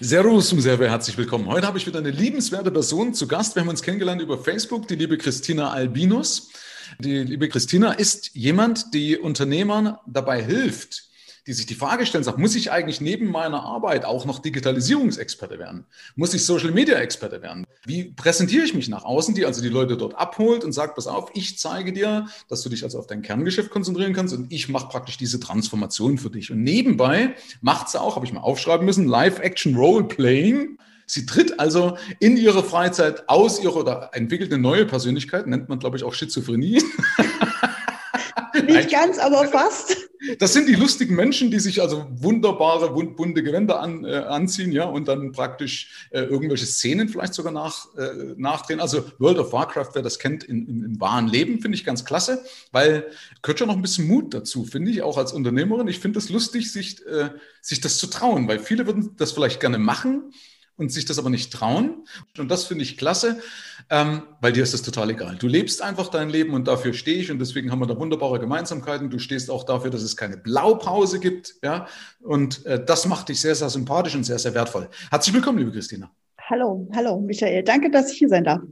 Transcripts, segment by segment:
Servus und sehr herzlich willkommen. Heute habe ich wieder eine liebenswerte Person zu Gast. Wir haben uns kennengelernt über Facebook, die liebe Christina Albinus. Die liebe Christina ist jemand, die Unternehmern dabei hilft, die sich die Frage stellen, sagt, muss ich eigentlich neben meiner Arbeit auch noch Digitalisierungsexperte werden? Muss ich Social Media Experte werden? Wie präsentiere ich mich nach außen, die also die Leute dort abholt und sagt, pass auf, ich zeige dir, dass du dich also auf dein Kerngeschäft konzentrieren kannst und ich mache praktisch diese Transformation für dich. Und nebenbei macht sie auch, habe ich mal aufschreiben müssen, Live-Action Role-Playing. Sie tritt also in ihrer Freizeit aus ihrer oder entwickelt eine neue Persönlichkeit, nennt man, glaube ich, auch Schizophrenie. Nicht ganz, aber fast. Das sind die lustigen Menschen, die sich also wunderbare, bunte Gewänder an, äh, anziehen, ja, und dann praktisch äh, irgendwelche Szenen vielleicht sogar nach, äh, nachdrehen. Also World of Warcraft, wer das kennt, in, in, im wahren Leben, finde ich ganz klasse, weil gehört schon noch ein bisschen Mut dazu, finde ich, auch als Unternehmerin. Ich finde es lustig, sich, äh, sich das zu trauen, weil viele würden das vielleicht gerne machen, und sich das aber nicht trauen. Und das finde ich klasse, ähm, weil dir ist das total egal. Du lebst einfach dein Leben und dafür stehe ich und deswegen haben wir da wunderbare Gemeinsamkeiten. Du stehst auch dafür, dass es keine Blaupause gibt, ja. Und äh, das macht dich sehr, sehr sympathisch und sehr, sehr wertvoll. Herzlich willkommen, liebe Christina. Hallo, hallo, Michael. Danke, dass ich hier sein darf.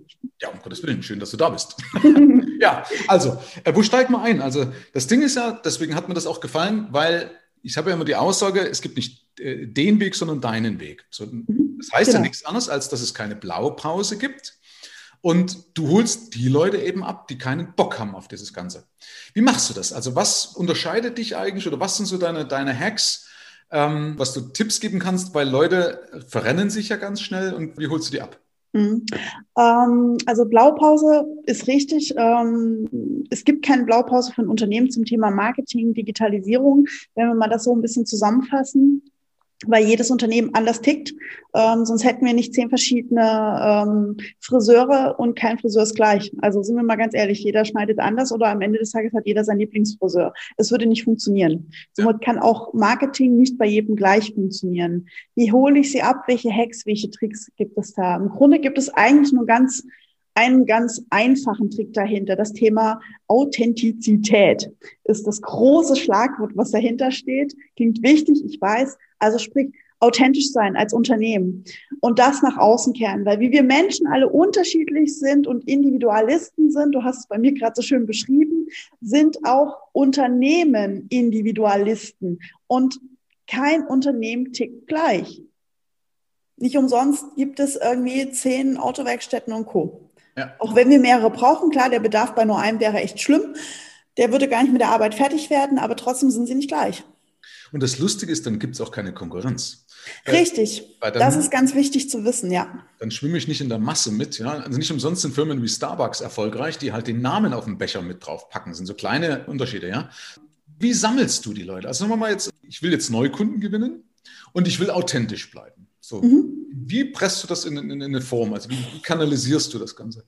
Ja, um Gottes Willen, schön, dass du da bist. ja, also, äh, wo steigen wir ein? Also, das Ding ist ja, deswegen hat mir das auch gefallen, weil ich habe ja immer die Aussage, es gibt nicht äh, den Weg, sondern deinen Weg. So, mhm das heißt genau. ja nichts anderes, als dass es keine Blaupause gibt. Und du holst die Leute eben ab, die keinen Bock haben auf dieses Ganze. Wie machst du das? Also was unterscheidet dich eigentlich oder was sind so deine, deine Hacks, ähm, was du Tipps geben kannst? Weil Leute verrennen sich ja ganz schnell und wie holst du die ab? Mhm. Ähm, also Blaupause ist richtig. Ähm, es gibt keine Blaupause ein Unternehmen zum Thema Marketing, Digitalisierung. Wenn wir mal das so ein bisschen zusammenfassen, weil jedes Unternehmen anders tickt. Ähm, sonst hätten wir nicht zehn verschiedene ähm, Friseure und kein Friseur ist gleich. Also sind wir mal ganz ehrlich, jeder schneidet anders oder am Ende des Tages hat jeder sein Lieblingsfriseur. Es würde nicht funktionieren. Somit kann auch Marketing nicht bei jedem gleich funktionieren. Wie hole ich sie ab? Welche Hacks, welche Tricks gibt es da? Im Grunde gibt es eigentlich nur ganz einen ganz einfachen Trick dahinter. Das Thema Authentizität ist das große Schlagwort, was dahinter steht. Klingt wichtig, ich weiß. Also sprich, authentisch sein als Unternehmen und das nach außen kehren, weil wie wir Menschen alle unterschiedlich sind und Individualisten sind, du hast es bei mir gerade so schön beschrieben, sind auch Unternehmen Individualisten und kein Unternehmen tickt gleich. Nicht umsonst gibt es irgendwie zehn Autowerkstätten und Co. Ja. Auch wenn wir mehrere brauchen, klar, der Bedarf bei nur einem wäre echt schlimm. Der würde gar nicht mit der Arbeit fertig werden, aber trotzdem sind sie nicht gleich. Und das Lustige ist, dann gibt es auch keine Konkurrenz. Richtig. Dann, das ist ganz wichtig zu wissen, ja. Dann schwimme ich nicht in der Masse mit, ja. Also nicht umsonst sind Firmen wie Starbucks erfolgreich, die halt den Namen auf dem Becher mit drauf packen. Das sind so kleine Unterschiede, ja. Wie sammelst du die Leute? Also sagen wir mal jetzt, ich will jetzt Neukunden gewinnen und ich will authentisch bleiben. So. Mhm. Wie presst du das in, in, in eine Form? Also wie, wie kanalisierst du das Ganze?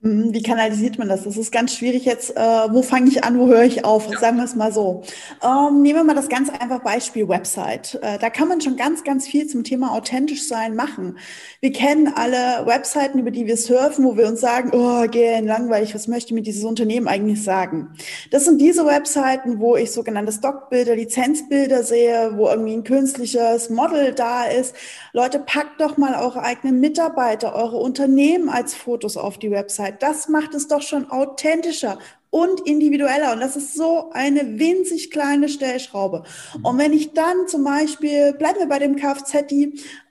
Mhm, wie kanalisiert man das? Das ist ganz schwierig jetzt. Äh, wo fange ich an, wo höre ich auf? Ja. Sagen wir es mal so. Ähm, nehmen wir mal das ganz einfach Beispiel Website. Äh, da kann man schon ganz, ganz viel zum Thema authentisch sein machen. Wir kennen alle Webseiten, über die wir surfen, wo wir uns sagen, oh, gehen langweilig, was möchte mir dieses Unternehmen eigentlich sagen? Das sind diese Webseiten, wo ich sogenannte Stockbilder, Lizenzbilder sehe, wo irgendwie ein künstliches Model da ist. Leute, packt doch mal eure eigenen Mitarbeiter, eure Unternehmen als Fotos auf die Website. Persönlichkeit. Das macht es doch schon authentischer und individueller. Und das ist so eine winzig kleine Stellschraube. Und wenn ich dann zum Beispiel, bleiben wir bei dem Kfz,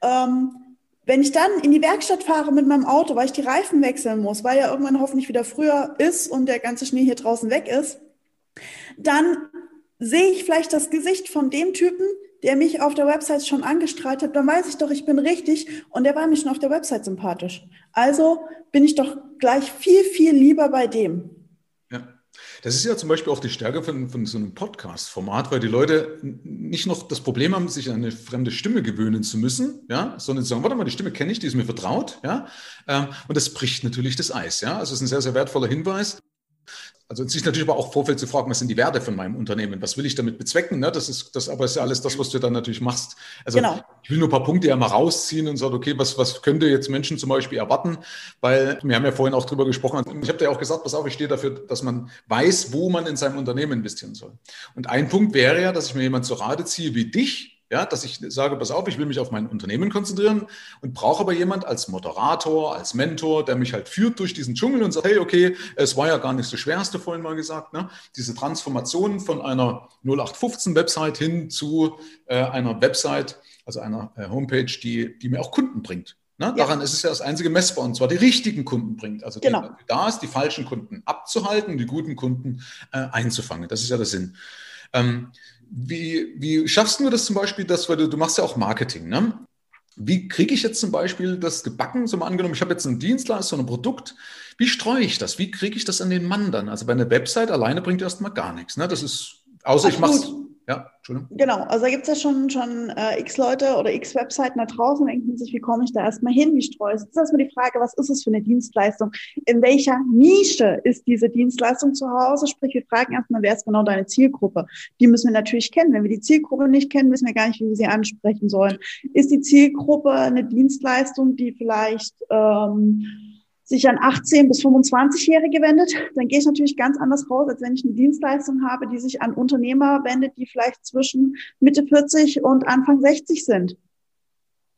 ähm, wenn ich dann in die Werkstatt fahre mit meinem Auto, weil ich die Reifen wechseln muss, weil ja irgendwann hoffentlich wieder früher ist und der ganze Schnee hier draußen weg ist, dann sehe ich vielleicht das Gesicht von dem Typen, der mich auf der Website schon angestrahlt hat, dann weiß ich doch, ich bin richtig und der war mir schon auf der Website sympathisch. Also bin ich doch gleich viel, viel lieber bei dem. Ja. Das ist ja zum Beispiel auch die Stärke von, von so einem Podcast-Format, weil die Leute nicht noch das Problem haben, sich an eine fremde Stimme gewöhnen zu müssen, ja, sondern sagen, warte mal, die Stimme kenne ich, die ist mir vertraut, ja, ähm, und das bricht natürlich das Eis, ja, also es ist ein sehr, sehr wertvoller Hinweis. Also sich natürlich aber auch Vorfeld zu fragen, was sind die Werte von meinem Unternehmen? Was will ich damit bezwecken? Ne? Das ist das, aber ist ja alles das, was du dann natürlich machst. Also genau. ich will nur ein paar Punkte ja mal rausziehen und sagen, okay, was, was könnte jetzt Menschen zum Beispiel erwarten? Weil wir haben ja vorhin auch drüber gesprochen. Ich habe dir auch gesagt, pass auf, ich stehe dafür, dass man weiß, wo man in seinem Unternehmen investieren soll. Und ein Punkt wäre ja, dass ich mir jemand zu Rate ziehe wie dich, Ja, dass ich sage, pass auf, ich will mich auf mein Unternehmen konzentrieren und brauche aber jemand als Moderator, als Mentor, der mich halt führt durch diesen Dschungel und sagt, hey, okay, es war ja gar nicht so schwer, hast du vorhin mal gesagt, ne? diese Transformation von einer 0815-Website hin zu äh, einer Website, also einer äh, Homepage, die, die mir auch Kunden bringt. Ne? Daran ist es ja das einzige messbar und zwar die richtigen Kunden bringt. Also genau. die, da ist, die falschen Kunden abzuhalten, die guten Kunden äh, einzufangen. Das ist ja der Sinn. Ähm, wie, wie schaffst du das zum Beispiel, dass, weil du, du machst ja auch Marketing, ne? Wie kriege ich jetzt zum Beispiel das gebacken, so mal angenommen, ich habe jetzt einen Dienstleister, ein Produkt, wie streue ich das? Wie kriege ich das an den Mann dann? Also bei einer Website alleine bringt erstmal gar nichts. Ne? Das ist, außer Ach, ich mache ja, Entschuldigung. Genau, also da gibt es ja schon, schon äh, x Leute oder x Webseiten da draußen, denken sich, wie komme ich da erstmal hin, wie streue ich? Jetzt ist erstmal die Frage, was ist es für eine Dienstleistung? In welcher Nische ist diese Dienstleistung zu Hause? Sprich, wir fragen erstmal, wer ist genau deine Zielgruppe? Die müssen wir natürlich kennen. Wenn wir die Zielgruppe nicht kennen, wissen wir gar nicht, wie wir sie ansprechen sollen. Ist die Zielgruppe eine Dienstleistung, die vielleicht ähm, sich an 18 bis 25-Jährige wendet, dann gehe ich natürlich ganz anders raus, als wenn ich eine Dienstleistung habe, die sich an Unternehmer wendet, die vielleicht zwischen Mitte 40 und Anfang 60 sind.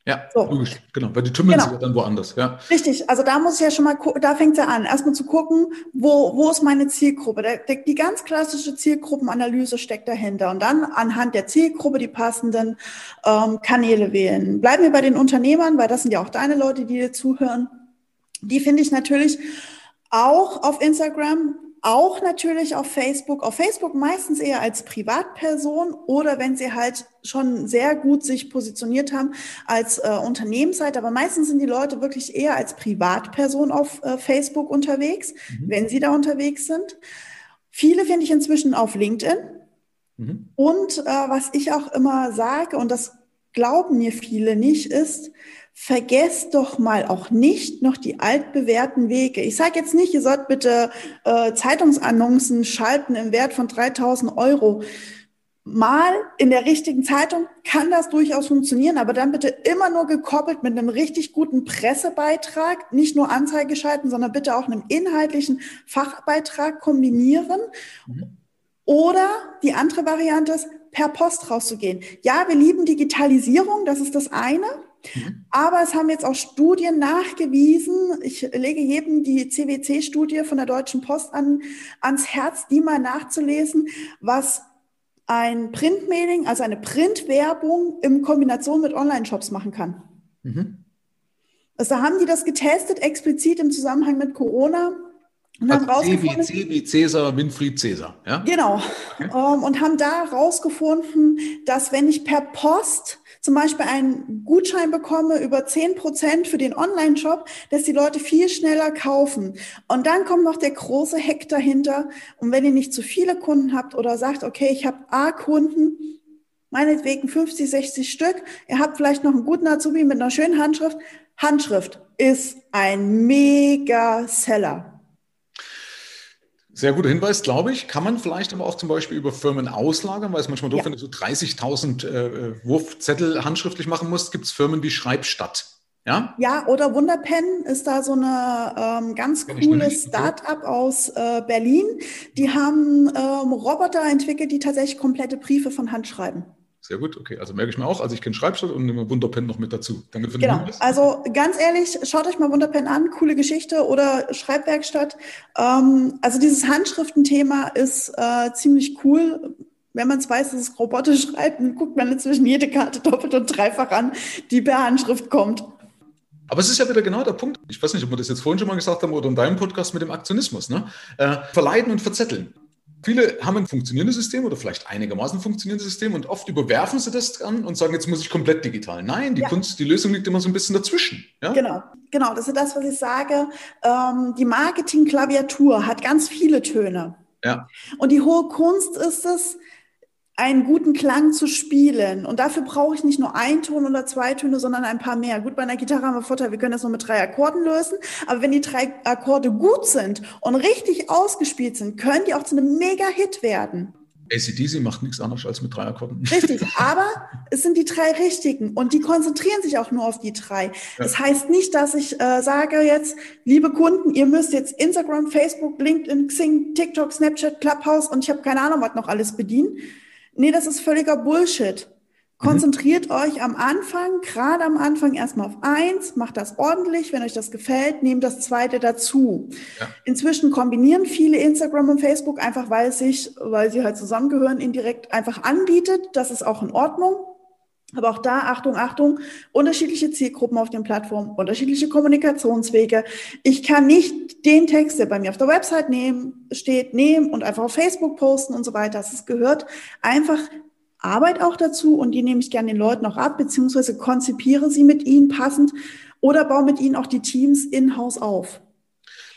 Ja, so. logisch, genau, weil die tümmeln genau. sich dann woanders, ja. Richtig, also da muss ich ja schon mal, da fängt es ja an, erstmal zu gucken, wo, wo ist meine Zielgruppe? Der, der, die ganz klassische Zielgruppenanalyse steckt dahinter und dann anhand der Zielgruppe die passenden ähm, Kanäle wählen. Bleiben wir bei den Unternehmern, weil das sind ja auch deine Leute, die dir zuhören. Die finde ich natürlich auch auf Instagram, auch natürlich auf Facebook. Auf Facebook meistens eher als Privatperson oder wenn sie halt schon sehr gut sich positioniert haben als äh, Unternehmensseite. Aber meistens sind die Leute wirklich eher als Privatperson auf äh, Facebook unterwegs, mhm. wenn sie da unterwegs sind. Viele finde ich inzwischen auf LinkedIn. Mhm. Und äh, was ich auch immer sage, und das glauben mir viele nicht, ist, vergesst doch mal auch nicht noch die altbewährten Wege. Ich sage jetzt nicht, ihr sollt bitte äh, Zeitungsannoncen schalten im Wert von 3000 Euro. Mal in der richtigen Zeitung kann das durchaus funktionieren, aber dann bitte immer nur gekoppelt mit einem richtig guten Pressebeitrag, nicht nur Anzeige schalten, sondern bitte auch einem inhaltlichen Fachbeitrag kombinieren. Mhm. Oder die andere Variante ist, per Post rauszugehen. Ja, wir lieben Digitalisierung, das ist das eine. Mhm. Aber es haben jetzt auch Studien nachgewiesen. Ich lege jedem die CWC-Studie von der Deutschen Post an, ans Herz, die mal nachzulesen, was ein Printmailing, also eine Printwerbung in Kombination mit Online-Shops machen kann. Mhm. Also da haben die das getestet, explizit im Zusammenhang mit Corona. Und also haben C C wie Cäsar, Winfried Cäsar, ja? Genau. Okay. Um, ähm, und haben da rausgefunden, dass wenn ich per Post zum Beispiel einen Gutschein bekomme über zehn Prozent für den Online-Shop, dass die Leute viel schneller kaufen. Und dann kommt noch der große Hack dahinter. Und wenn ihr nicht zu viele Kunden habt oder sagt, okay, ich habe A-Kunden, meinetwegen 50, 60 Stück, ihr habt vielleicht noch einen guten Azubi mit einer schönen Handschrift. Handschrift ist ein mega Seller. Sehr guter Hinweis, glaube ich. Kann man vielleicht aber auch zum Beispiel über Firmen auslagern, weil es manchmal doof, ja. wenn du so 30.000 äh, Wurfzettel handschriftlich machen musst, gibt es Firmen wie Schreibstadt. Ja? ja, oder Wunderpen ist da so eine ähm, ganz cooles Start-up aus äh, Berlin. Die haben ähm, Roboter entwickelt, die tatsächlich komplette Briefe von Hand schreiben. Sehr gut, okay. Also merke ich mir auch. Also ich kenne Schreibstadt und nehme Wunderpen noch mit dazu. Danke für den genau. Hinweis. Also ganz ehrlich, schaut euch mal Wunderpen an, coole Geschichte oder Schreibwerkstatt. Ähm, also dieses Handschriftenthema ist äh, ziemlich cool. Wenn man es weiß, dass es Roboter schreibt, dann guckt man inzwischen jede Karte doppelt und dreifach an, die per Handschrift kommt. Aber es ist ja wieder genau der Punkt. Ich weiß nicht, ob wir das jetzt vorhin schon mal gesagt haben oder in deinem Podcast mit dem Aktionismus. Ne? Äh, verleiten und verzetteln. Viele haben ein funktionierendes System oder vielleicht einigermaßen funktionierendes System und oft überwerfen sie das an und sagen, jetzt muss ich komplett digital. Nein, die ja. Kunst, die Lösung liegt immer so ein bisschen dazwischen. Ja? Genau, genau. Das ist das, was ich sage. Ähm, die Marketing-Klaviatur hat ganz viele Töne. Ja. Und die hohe Kunst ist es, einen guten Klang zu spielen. Und dafür brauche ich nicht nur einen Ton oder zwei Töne, sondern ein paar mehr. Gut, bei einer Gitarre haben wir Vorteil, wir können das nur mit drei Akkorden lösen. Aber wenn die drei Akkorde gut sind und richtig ausgespielt sind, können die auch zu einem Mega-Hit werden. ACDC macht nichts anderes als mit drei Akkorden. Richtig, aber es sind die drei richtigen und die konzentrieren sich auch nur auf die drei. Ja. Das heißt nicht, dass ich äh, sage jetzt, liebe Kunden, ihr müsst jetzt Instagram, Facebook, LinkedIn, Xing, TikTok, Snapchat, Clubhouse und ich habe keine Ahnung, was noch alles bedienen Nee, das ist völliger Bullshit. Konzentriert mhm. euch am Anfang, gerade am Anfang erstmal auf eins, macht das ordentlich. Wenn euch das gefällt, nehmt das zweite dazu. Ja. Inzwischen kombinieren viele Instagram und Facebook einfach, weil es sich, weil sie halt zusammengehören, indirekt einfach anbietet. Das ist auch in Ordnung. Aber auch da, Achtung, Achtung, unterschiedliche Zielgruppen auf den Plattformen, unterschiedliche Kommunikationswege. Ich kann nicht den Text, der bei mir auf der Website nehmen, steht, nehmen und einfach auf Facebook posten und so weiter. Es gehört einfach Arbeit auch dazu und die nehme ich gerne den Leuten auch ab, beziehungsweise konzipiere sie mit ihnen passend oder baue mit ihnen auch die Teams in-house auf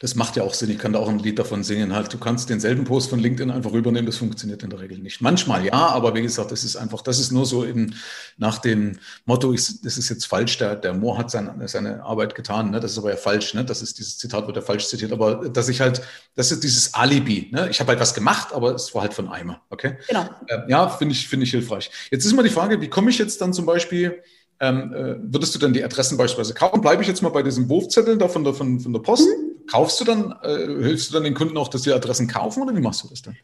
das macht ja auch Sinn. Ich kann da auch ein Lied davon singen. Halt, du kannst denselben Post von LinkedIn einfach rübernehmen. Das funktioniert in der Regel nicht. Manchmal ja, aber wie gesagt, das ist einfach, das ist nur so in, nach dem Motto, ich, das ist jetzt falsch. Der, der Moore hat seine, seine Arbeit getan. Ne? Das ist aber ja falsch. Ne? Das ist dieses Zitat wird ja falsch zitiert. Aber dass ich halt, das ist dieses Alibi. Ne? Ich habe halt was gemacht, aber es war halt von Eimer. Okay. Genau. Äh, ja, finde ich, finde ich hilfreich. Jetzt ist mal die Frage, wie komme ich jetzt dann zum Beispiel ähm, äh, würdest du dann die Adressen beispielsweise kaufen? Bleibe ich jetzt mal bei diesem Wurfzettel da von der, von, von der Post? Mhm. Kaufst du dann, äh, hilfst du dann den Kunden auch, dass die Adressen kaufen oder wie machst du das dann?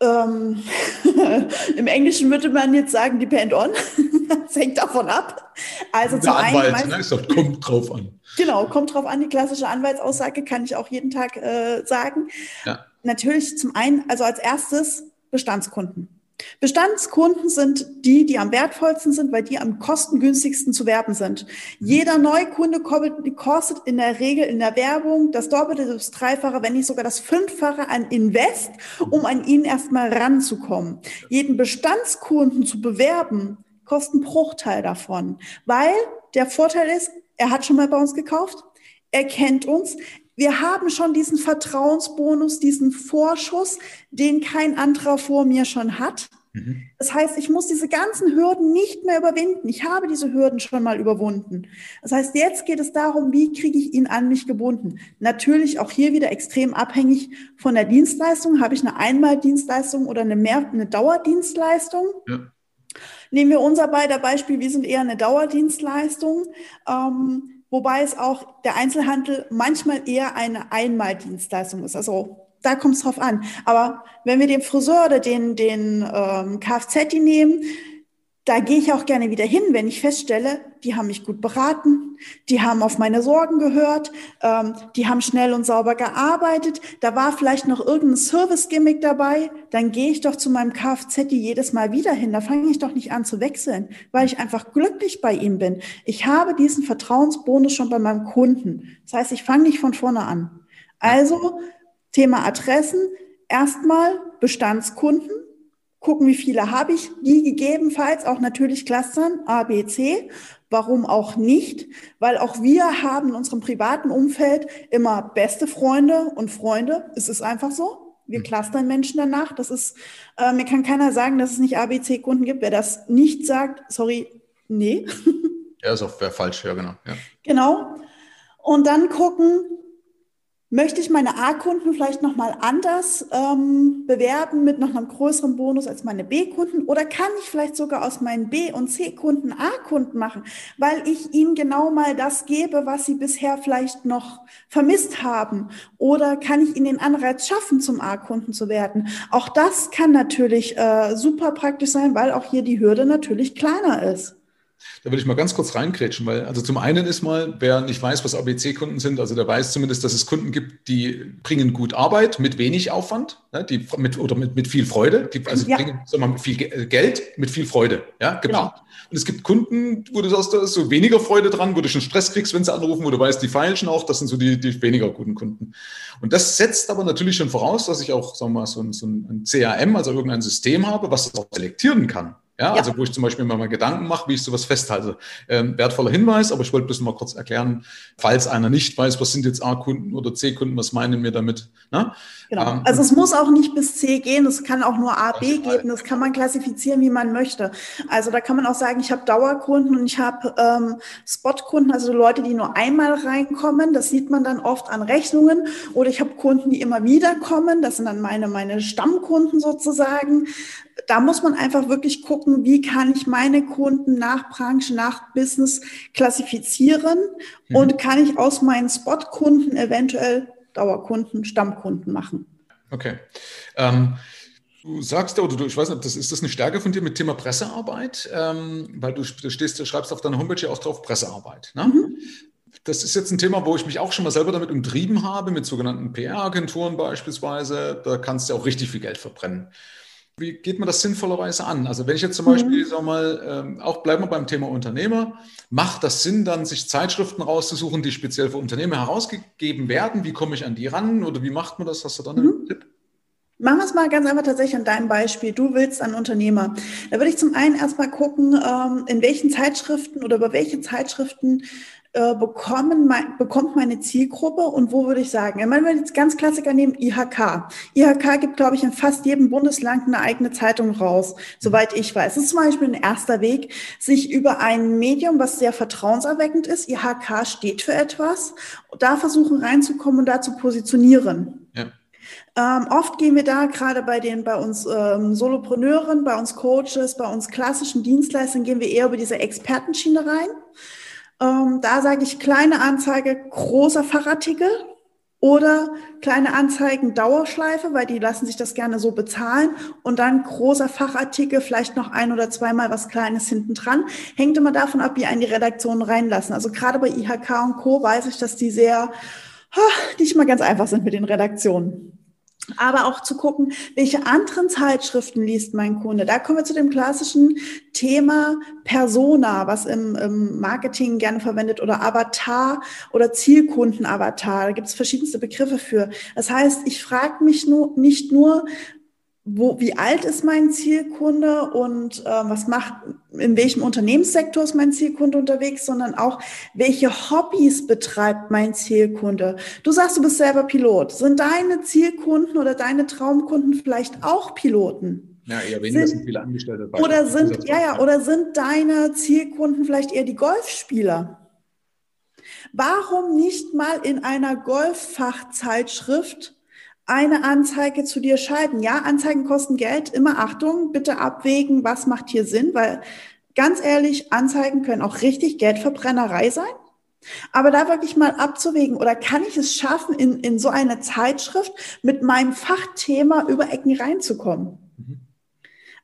Ähm, Im Englischen würde man jetzt sagen, depend on. das hängt davon ab. Also Der zum Anwalt, einen. Ne, sagt, kommt drauf an. Genau, kommt drauf an. Die klassische Anwaltsaussage kann ich auch jeden Tag äh, sagen. Ja. Natürlich zum einen, also als erstes Bestandskunden. Bestandskunden sind die, die am wertvollsten sind, weil die am kostengünstigsten zu werben sind. Jeder Neukunde kostet in der Regel in der Werbung das Doppelte, das Dreifache, wenn nicht sogar das Fünffache an Invest, um an ihn erstmal ranzukommen. Jeden Bestandskunden zu bewerben, kostet einen Bruchteil davon, weil der Vorteil ist, er hat schon mal bei uns gekauft, er kennt uns, wir haben schon diesen Vertrauensbonus, diesen Vorschuss, den kein anderer vor mir schon hat. Mhm. Das heißt, ich muss diese ganzen Hürden nicht mehr überwinden. Ich habe diese Hürden schon mal überwunden. Das heißt, jetzt geht es darum, wie kriege ich ihn an mich gebunden? Natürlich auch hier wieder extrem abhängig von der Dienstleistung. Habe ich eine Einmaldienstleistung oder eine, mehr, eine Dauerdienstleistung? Ja. Nehmen wir unser beider Beispiel, wir sind eher eine Dauerdienstleistung. Ähm, wobei es auch der Einzelhandel manchmal eher eine Einmaldienstleistung ist. Also da kommt es drauf an. Aber wenn wir den Friseur oder den, den ähm, Kfz nehmen, da gehe ich auch gerne wieder hin, wenn ich feststelle, die haben mich gut beraten, die haben auf meine Sorgen gehört, ähm, die haben schnell und sauber gearbeitet, da war vielleicht noch irgendein Service-Gimmick dabei, dann gehe ich doch zu meinem Kfz jedes Mal wieder hin. Da fange ich doch nicht an zu wechseln, weil ich einfach glücklich bei ihm bin. Ich habe diesen Vertrauensbonus schon bei meinem Kunden. Das heißt, ich fange nicht von vorne an. Also Thema Adressen, erstmal Bestandskunden gucken, wie viele habe ich, die gegebenenfalls auch natürlich clustern, A, B, C. Warum auch nicht? Weil auch wir haben in unserem privaten Umfeld immer beste Freunde und Freunde. Es ist einfach so. Wir hm. clustern Menschen danach. Das ist, äh, mir kann keiner sagen, dass es nicht ABC-Kunden gibt. Wer das nicht sagt, sorry, nee. Ja, ist auch falsch, ja, genau. Ja. Genau. Und dann gucken, Möchte ich meine A-Kunden vielleicht nochmal anders ähm, bewerben mit noch einem größeren Bonus als meine B-Kunden? Oder kann ich vielleicht sogar aus meinen B- und C-Kunden A-Kunden machen, weil ich ihnen genau mal das gebe, was sie bisher vielleicht noch vermisst haben? Oder kann ich ihnen den Anreiz schaffen, zum A-Kunden zu werden? Auch das kann natürlich äh, super praktisch sein, weil auch hier die Hürde natürlich kleiner ist. Da will ich mal ganz kurz reinkrätschen, weil also zum einen ist mal, wer nicht weiß, was ABC-Kunden sind, also der weiß zumindest, dass es Kunden gibt, die bringen gut Arbeit mit wenig Aufwand, ne, die mit oder mit, mit viel Freude, die also ja. bringen sagen wir mal, viel äh, Geld mit viel Freude, ja, geplant. Genau. Und es gibt Kunden, wo du sagst, da ist so weniger Freude dran, wo du schon Stress kriegst, wenn sie anrufen, wo du weißt, die feilen schon auch, das sind so die, die weniger guten Kunden. Und das setzt aber natürlich schon voraus, dass ich auch, sagen wir mal, so ein, so ein CRM, also irgendein System habe, was das auch selektieren kann. Ja, ja, also wo ich zum Beispiel mal, mal Gedanken mache, wie ich sowas festhalte. Ähm, wertvoller Hinweis, aber ich wollte bloß mal kurz erklären, falls einer nicht weiß, was sind jetzt A-Kunden oder C-Kunden, was meinen wir damit? Ne? Genau. Ähm, also es muss auch nicht bis C gehen, es kann auch nur A, B geben, das kann man klassifizieren, wie man möchte. Also da kann man auch sagen, ich habe Dauerkunden und ich habe ähm, Spotkunden, also Leute, die nur einmal reinkommen, das sieht man dann oft an Rechnungen. Oder ich habe Kunden, die immer wieder kommen, das sind dann meine, meine Stammkunden sozusagen da muss man einfach wirklich gucken, wie kann ich meine Kunden nach Branche, nach Business klassifizieren mhm. und kann ich aus meinen Spot-Kunden eventuell Dauerkunden, Stammkunden machen. Okay. Ähm, Du sagst ja, oder du, ich weiß nicht, das, ist das eine Stärke von dir mit Thema Pressearbeit? Ähm, weil du, du, stehst, du schreibst auf deiner Homepage ja auch drauf Pressearbeit. Ne? Mhm. Das ist jetzt ein Thema, wo ich mich auch schon mal selber damit umtrieben habe, mit sogenannten PR-Agenturen beispielsweise. Da kannst du auch richtig viel Geld verbrennen. Wie geht man das sinnvollerweise an? Also wenn ich jetzt zum Beispiel, mhm. sag mal, ähm, auch bleiben wir beim Thema Unternehmer, macht das Sinn, dann sich Zeitschriften rauszusuchen, die speziell für Unternehmer herausgegeben werden? Wie komme ich an die ran oder wie macht man das? Hast du da einen mhm. Tipp? Machen wir es mal ganz einfach tatsächlich an deinem Beispiel. Du willst einen Unternehmer. Da würde ich zum einen erstmal gucken, ähm, in welchen Zeitschriften oder über welche Zeitschriften äh, bekommen, bekommt meine Zielgruppe und wo würde ich sagen? Wenn wir jetzt ganz Klassiker nehmen, IHK. IHK gibt, glaube ich, in fast jedem Bundesland eine eigene Zeitung raus, soweit ich weiß. Das ist zum Beispiel ein erster Weg, sich über ein Medium, was sehr vertrauenserweckend ist, IHK steht für etwas, da versuchen reinzukommen und da zu positionieren. Ja. Ähm, oft gehen wir da gerade bei den, bei uns ähm, Solopreneuren, bei uns Coaches, bei uns klassischen Dienstleistern gehen wir eher über diese Expertenschiene rein. Ähm, da sage ich kleine Anzeige, großer Fachartikel oder kleine Anzeigen Dauerschleife, weil die lassen sich das gerne so bezahlen und dann großer Fachartikel, vielleicht noch ein oder zweimal was Kleines hinten dran. Hängt immer davon ab, wie einen die Redaktionen reinlassen. Also gerade bei IHK und Co. weiß ich, dass die sehr, nicht mal ganz einfach sind mit den Redaktionen aber auch zu gucken, welche anderen Zeitschriften liest mein Kunde. Da kommen wir zu dem klassischen Thema Persona, was im, im Marketing gerne verwendet, oder Avatar oder Zielkundenavatar. Da gibt es verschiedenste Begriffe für. Das heißt, ich frage mich nur, nicht nur, wo, wie alt ist mein Zielkunde und äh, was macht, in welchem Unternehmenssektor ist mein Zielkunde unterwegs, sondern auch, welche Hobbys betreibt mein Zielkunde. Du sagst, du bist selber Pilot. Sind deine Zielkunden oder deine Traumkunden vielleicht auch Piloten? Ja, eher weniger sind, sind viele Angestellte. Bei oder sind, ja, ja, oder sind deine Zielkunden vielleicht eher die Golfspieler? Warum nicht mal in einer Golffachzeitschrift eine Anzeige zu dir schalten. Ja, Anzeigen kosten Geld. Immer Achtung, bitte abwägen, was macht hier Sinn, weil ganz ehrlich, Anzeigen können auch richtig Geldverbrennerei sein. Aber da wirklich mal abzuwägen, oder kann ich es schaffen, in, in so eine Zeitschrift mit meinem Fachthema über Ecken reinzukommen? Mhm.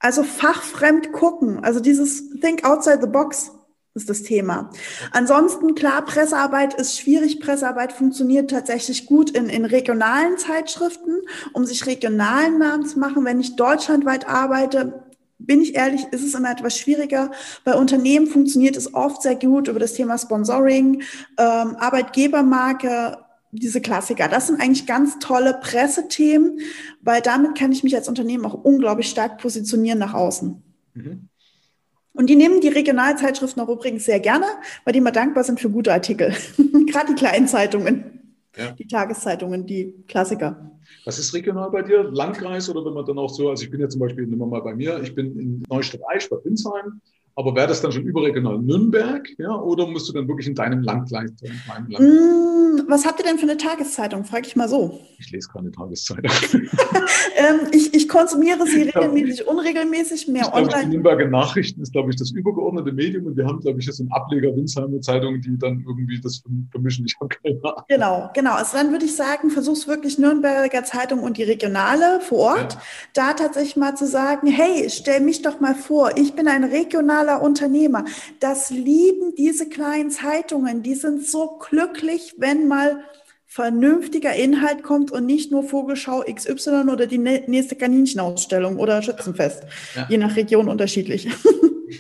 Also fachfremd gucken, also dieses Think outside the box ist das Thema. Ansonsten, klar, Pressearbeit ist schwierig. Pressearbeit funktioniert tatsächlich gut in, in regionalen Zeitschriften, um sich regionalen Namen zu machen. Wenn ich deutschlandweit arbeite, bin ich ehrlich, ist es immer etwas schwieriger. Bei Unternehmen funktioniert es oft sehr gut über das Thema Sponsoring, ähm, Arbeitgebermarke, diese Klassiker. Das sind eigentlich ganz tolle Pressethemen, weil damit kann ich mich als Unternehmen auch unglaublich stark positionieren nach außen. Mhm. Und die nehmen die Regionalzeitschriften auch übrigens sehr gerne, weil die immer dankbar sind für gute Artikel. Gerade die kleinen Zeitungen, ja. die Tageszeitungen, die Klassiker. Was ist regional bei dir? Landkreis oder wenn man dann auch so, also ich bin ja zum Beispiel, nehmen wir mal bei mir, ich bin in Neustadt-Eisch bei Binsheim aber wäre das dann schon überregional Nürnberg, ja, oder musst du dann wirklich in deinem Land? Land? Mm, was habt ihr denn für eine Tageszeitung? Frag ich mal so. Ich lese keine Tageszeitung. ähm, ich, ich konsumiere sie regelmäßig, unregelmäßig, mehr ich online. Glaube, die Nürnberger Nachrichten ist, glaube ich, das übergeordnete Medium und wir haben, glaube ich, jetzt einen Ableger Winsheimer Zeitung, die dann irgendwie das vermischen. Ich habe keine Ahnung. Genau, genau. Also dann würde ich sagen, versuch's wirklich Nürnberger Zeitung und die regionale vor Ort, ja. da tatsächlich mal zu sagen, hey, stell mich doch mal vor, ich bin ein regionaler regionaler Unternehmer. Das lieben diese kleinen Zeitungen. Die sind so glücklich, wenn mal vernünftiger Inhalt kommt und nicht nur Vogelschau XY oder die nächste Kaninchenaussstellung oder Schützenfest. Ja. Je nach Region unterschiedlich.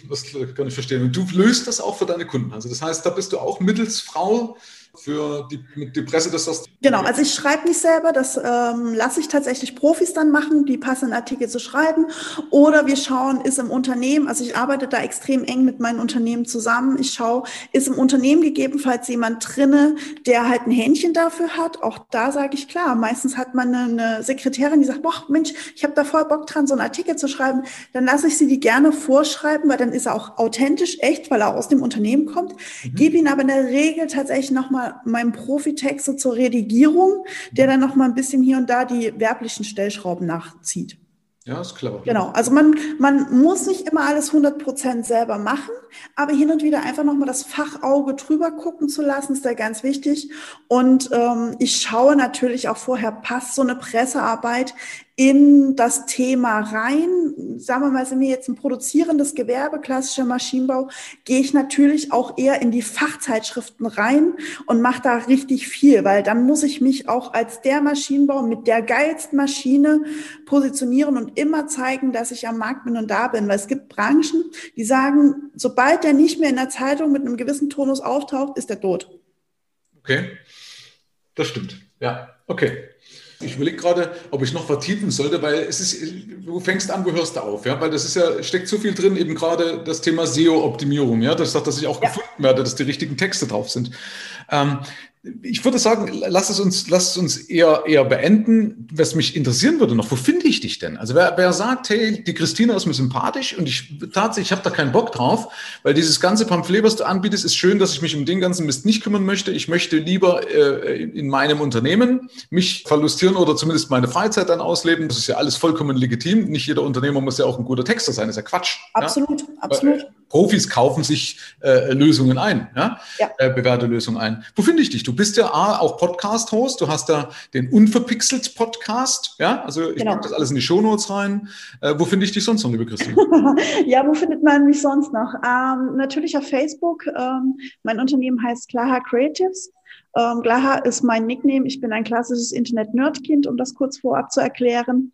Das kann ich verstehen. Und du löst das auch für deine Kunden. Also das heißt, da bist du auch Mittelsfrau für die, die Presse, dass das. Genau, also ich schreibe nicht selber, das ähm, lasse ich tatsächlich Profis dann machen, die passenden Artikel zu schreiben. Oder wir schauen, ist im Unternehmen, also ich arbeite da extrem eng mit meinen Unternehmen zusammen. Ich schaue, ist im Unternehmen gegebenenfalls jemand drinne, der halt ein Händchen dafür hat. Auch da sage ich klar, meistens hat man eine, Sekretärin, die sagt, boah, Mensch, ich habe da voll Bock dran, so einen Artikel zu schreiben. Dann lasse ich sie die gerne vorschreiben, weil dann ist er auch authentisch, echt, weil er aus dem Unternehmen kommt. Mhm. Gebe ihn aber in der Regel tatsächlich nochmal mal meinem Profitext zur Redigierung, der dann noch mal ein bisschen hier und da die werblichen Stellschrauben nachzieht. Ja, ist clever. Genau. Also man, man muss nicht immer alles 100 Prozent selber machen, aber hin und wieder einfach nochmal das Fachauge drüber gucken zu lassen, ist da ganz wichtig. Und ähm, ich schaue natürlich auch vorher, passt so eine Pressearbeit in das Thema rein. Sagen wir mal, sind wir jetzt ein produzierendes Gewerbe, klassischer Maschinenbau, gehe ich natürlich auch eher in die Fachzeitschriften rein und mache da richtig viel, weil dann muss ich mich auch als der Maschinenbau mit der geilsten Maschine positionieren und immer zeigen, dass ich am Markt bin und da bin. Weil es gibt Branchen, die sagen, sobald der nicht mehr in der Zeitung mit einem gewissen Tonus auftaucht, ist er tot. Okay, das stimmt. Ja, okay. Ich überlege gerade, ob ich noch vertiefen sollte, weil es ist, du fängst an, wo hörst du auf, ja, weil das ist ja, steckt so viel drin, eben gerade das Thema SEO-Optimierung, ja, das sagt, dass ich auch ja. gefunden werde, dass die richtigen Texte drauf sind. Ähm, ich würde sagen, lass es uns, lass es uns eher, eher beenden. Was mich interessieren würde noch, wo finde ich dich denn? Also wer, wer sagt, hey, die Christina ist mir sympathisch und ich tatsächlich, ich habe da keinen Bock drauf, weil dieses ganze Pamphlet, was du anbietest, ist schön, dass ich mich um den ganzen Mist nicht kümmern möchte. Ich möchte lieber äh, in meinem Unternehmen mich verlustieren oder zumindest meine Freizeit dann ausleben. Das ist ja alles vollkommen legitim. Nicht jeder Unternehmer muss ja auch ein guter Texter sein, das ist ja Quatsch. Absolut, ja? absolut. Profis kaufen sich äh, Lösungen ein, ja? ja. Äh, bewährte Lösungen ein. Wo finde ich dich? Du bist ja auch Podcast-Host, du hast da den Unverpixelt Podcast, ja? Also ich genau. packe das alles in die Shownotes rein. Äh, wo finde ich dich sonst noch, liebe Christine? ja, wo findet man mich sonst noch? Ähm, natürlich auf Facebook. Ähm, mein Unternehmen heißt Klaha Creatives. Ähm, Glaha ist mein Nickname. Ich bin ein klassisches Internet-Nerdkind, um das kurz vorab zu erklären.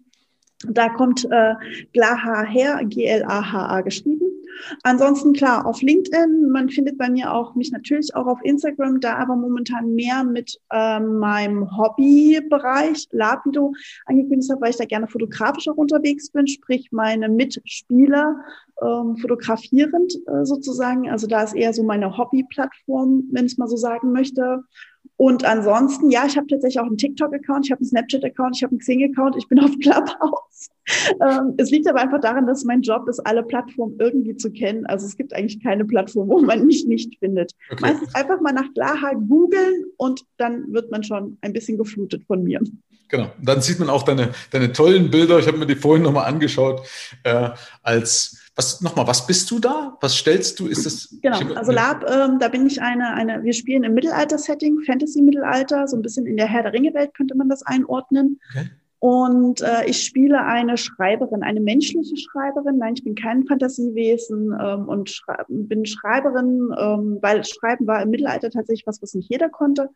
Da kommt äh, Glaha her, G-L-A-H-A geschrieben. Ansonsten klar, auf LinkedIn, man findet bei mir auch mich natürlich auch auf Instagram, da aber momentan mehr mit ähm, meinem Hobbybereich Lapido angekündigt habe, weil ich da gerne fotografisch auch unterwegs bin, sprich meine Mitspieler ähm, fotografierend äh, sozusagen. Also da ist eher so meine Hobbyplattform, wenn ich mal so sagen möchte. Und ansonsten, ja, ich habe tatsächlich auch einen TikTok-Account, ich habe einen Snapchat-Account, ich habe einen Xing-Account, ich bin auf Clubhouse. Ähm, es liegt aber einfach daran, dass mein Job ist, alle Plattformen irgendwie zu kennen. Also es gibt eigentlich keine Plattform, wo man mich nicht findet. Okay. Meistens einfach mal nach Glaha googeln und dann wird man schon ein bisschen geflutet von mir. Genau. Dann sieht man auch deine, deine tollen Bilder. Ich habe mir die vorhin nochmal angeschaut, äh, als was nochmal, was bist du da? Was stellst du? Ist das genau? Also Lab, ähm, da bin ich eine, eine. Wir spielen im Mittelalter-Setting, Fantasy-Mittelalter, so ein bisschen in der Herr der Ringe-Welt könnte man das einordnen. Okay. Und äh, ich spiele eine Schreiberin, eine menschliche Schreiberin. Nein, ich bin kein Fantasiewesen ähm, und schrei bin Schreiberin, ähm, weil Schreiben war im Mittelalter tatsächlich was, was nicht jeder konnte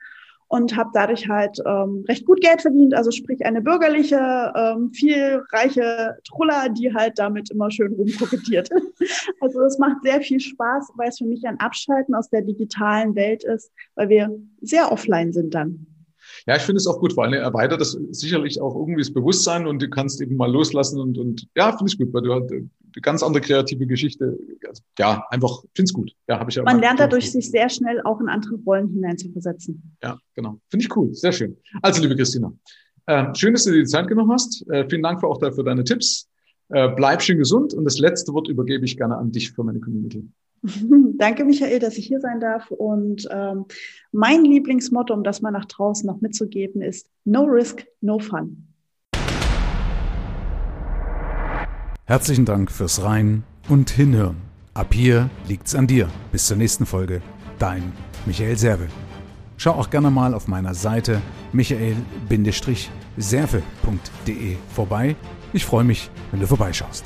und habe dadurch halt ähm, recht gut Geld verdient. Also sprich eine bürgerliche, ähm, viel reiche Truller, die halt damit immer schön rumkokettiert. also es macht sehr viel Spaß, weil es für mich ein Abschalten aus der digitalen Welt ist, weil wir sehr offline sind dann. Ja, ich finde es auch gut, vor allem erweitert das sicherlich auch irgendwie das Bewusstsein und du kannst eben mal loslassen und, und ja, finde ich gut, weil du halt eine ganz andere kreative Geschichte, also, ja, einfach, finde es gut. Ja, habe ich ja Man lernt dadurch, sich sehr schnell auch in andere Rollen hineinzuversetzen. Ja, genau. Finde ich cool, sehr schön. Also, liebe Christina, äh, schön, dass du dir die Zeit genommen hast. Äh, vielen Dank für auch dafür deine Tipps. Äh, bleib schön gesund und das letzte Wort übergebe ich gerne an dich für meine Community. Danke, Michael, dass ich hier sein darf. Und ähm, mein Lieblingsmotto, um das mal nach draußen noch mitzugeben, ist No Risk, No Fun. Herzlichen Dank fürs Rein und Hinhören. Ab hier liegt's an dir. Bis zur nächsten Folge. Dein Michael Serve. Schau auch gerne mal auf meiner Seite michael-serve.de vorbei. Ich freue mich, wenn du vorbeischaust.